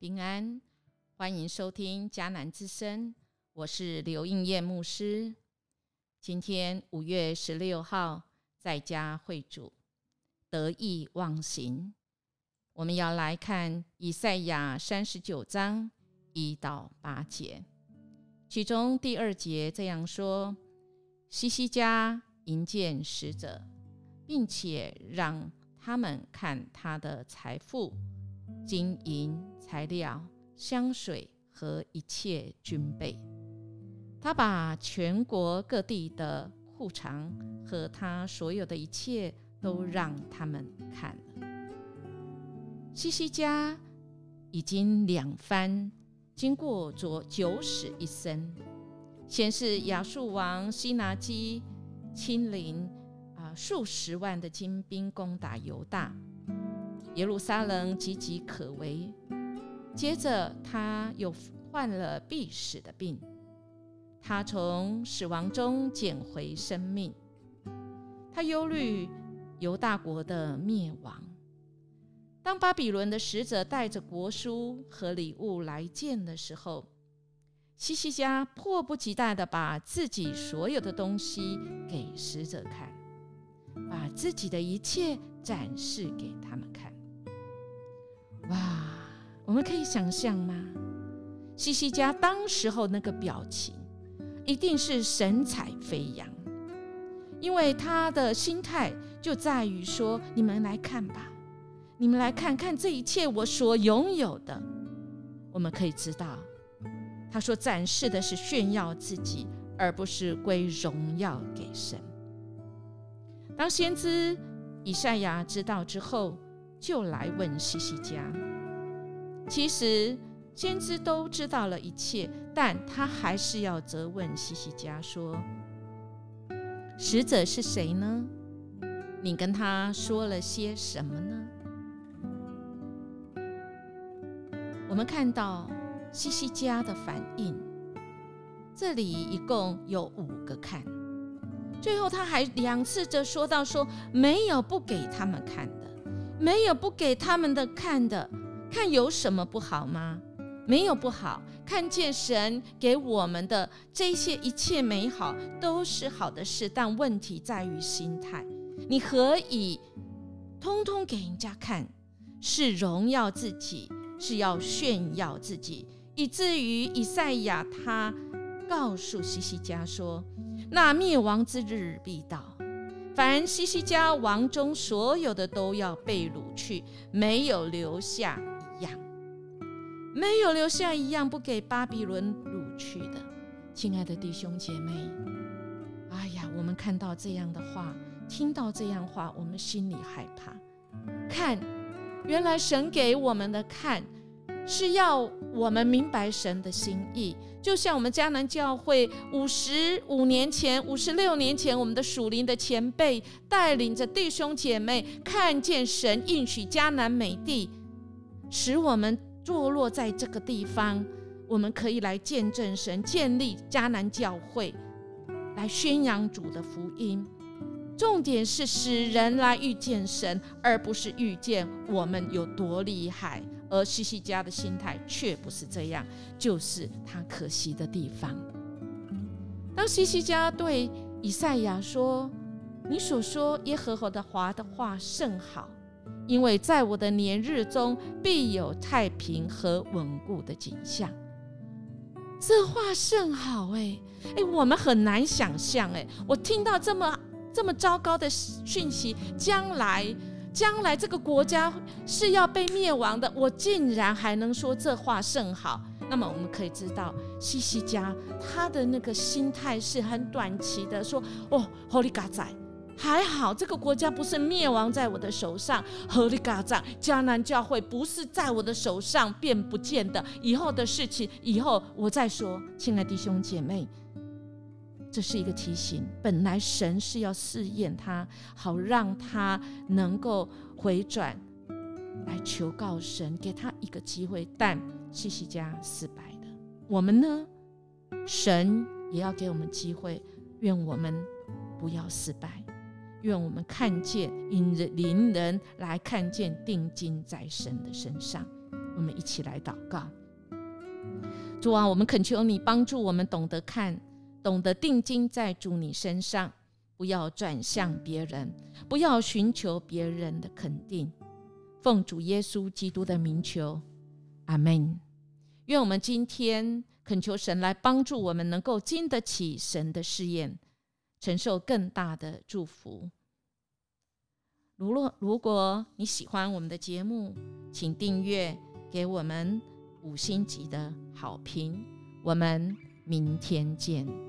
平安，欢迎收听迦南之声，我是刘应艳牧师。今天五月十六号，在家会主，得意忘形。我们要来看以赛亚三十九章一到八节，其中第二节这样说：西西家迎见使者，并且让他们看他的财富。金银材料、香水和一切军备，他把全国各地的库藏和他所有的一切都让他们看了。西西家已经两番经过着九死一生，先是亚述王西拿基亲临啊数十万的精兵攻打犹大。耶路撒冷岌岌可危，接着他又患了必死的病，他从死亡中捡回生命。他忧虑犹大国的灭亡。当巴比伦的使者带着国书和礼物来见的时候，西西家迫不及待地把自己所有的东西给使者看，把自己的一切展示给他们看。哇，我们可以想象吗？西西家当时候那个表情，一定是神采飞扬，因为他的心态就在于说：你们来看吧，你们来看看这一切我所拥有的。我们可以知道，他说展示的是炫耀自己，而不是归荣耀给神。当先知以赛亚知道之后。就来问西西家。其实先知都知道了一切，但他还是要责问西西家说：“使者是谁呢？你跟他说了些什么呢？”我们看到西西家的反应，这里一共有五个看，最后他还两次的说到说没有不给他们看的。没有不给他们的看的，看有什么不好吗？没有不好，看见神给我们的这些一切美好都是好的事，但问题在于心态。你何以通通给人家看？是荣耀自己，是要炫耀自己，以至于以赛亚他告诉西西家说：“那灭亡之日必到。”凡西西家王中所有的都要被掳去，没有留下一样，没有留下一样不给巴比伦掳去的。亲爱的弟兄姐妹，哎呀，我们看到这样的话，听到这样话，我们心里害怕。看，原来神给我们的看。是要我们明白神的心意，就像我们迦南教会五十五年前、五十六年前，我们的属灵的前辈带领着弟兄姐妹看见神应许迦南美地，使我们坐落在这个地方，我们可以来见证神建立迦南教会，来宣扬主的福音。重点是使人来遇见神，而不是遇见我们有多厉害。而西西家的心态却不是这样，就是他可惜的地方。当西西家对以赛亚说：“你所说耶和华的华的话甚好，因为在我的年日中必有太平和稳固的景象。”这话甚好，哎哎，我们很难想象，哎，我听到这么这么糟糕的讯息，将来。将来这个国家是要被灭亡的，我竟然还能说这话甚好。那么我们可以知道，西西家他的那个心态是很短期的，说：“哦，何利嘎仔，还好这个国家不是灭亡在我的手上，何利嘎仔，迦南教会不是在我的手上便不见的，以后的事情以后我再说。”亲爱弟兄姐妹。这是一个提醒，本来神是要试验他，好让他能够回转来求告神，给他一个机会。但西西家失败的，我们呢？神也要给我们机会，愿我们不要失败，愿我们看见引人邻人来看见定睛在神的身上。我们一起来祷告。主啊，我们恳求你帮助我们懂得看，懂得定睛在主你身上，不要转向别人，不要寻求别人的肯定。奉主耶稣基督的名求，阿门。愿我们今天恳求神来帮助我们，能够经得起神的试验，承受更大的祝福。如若如果你喜欢我们的节目，请订阅，给我们五星级的好评。我们明天见。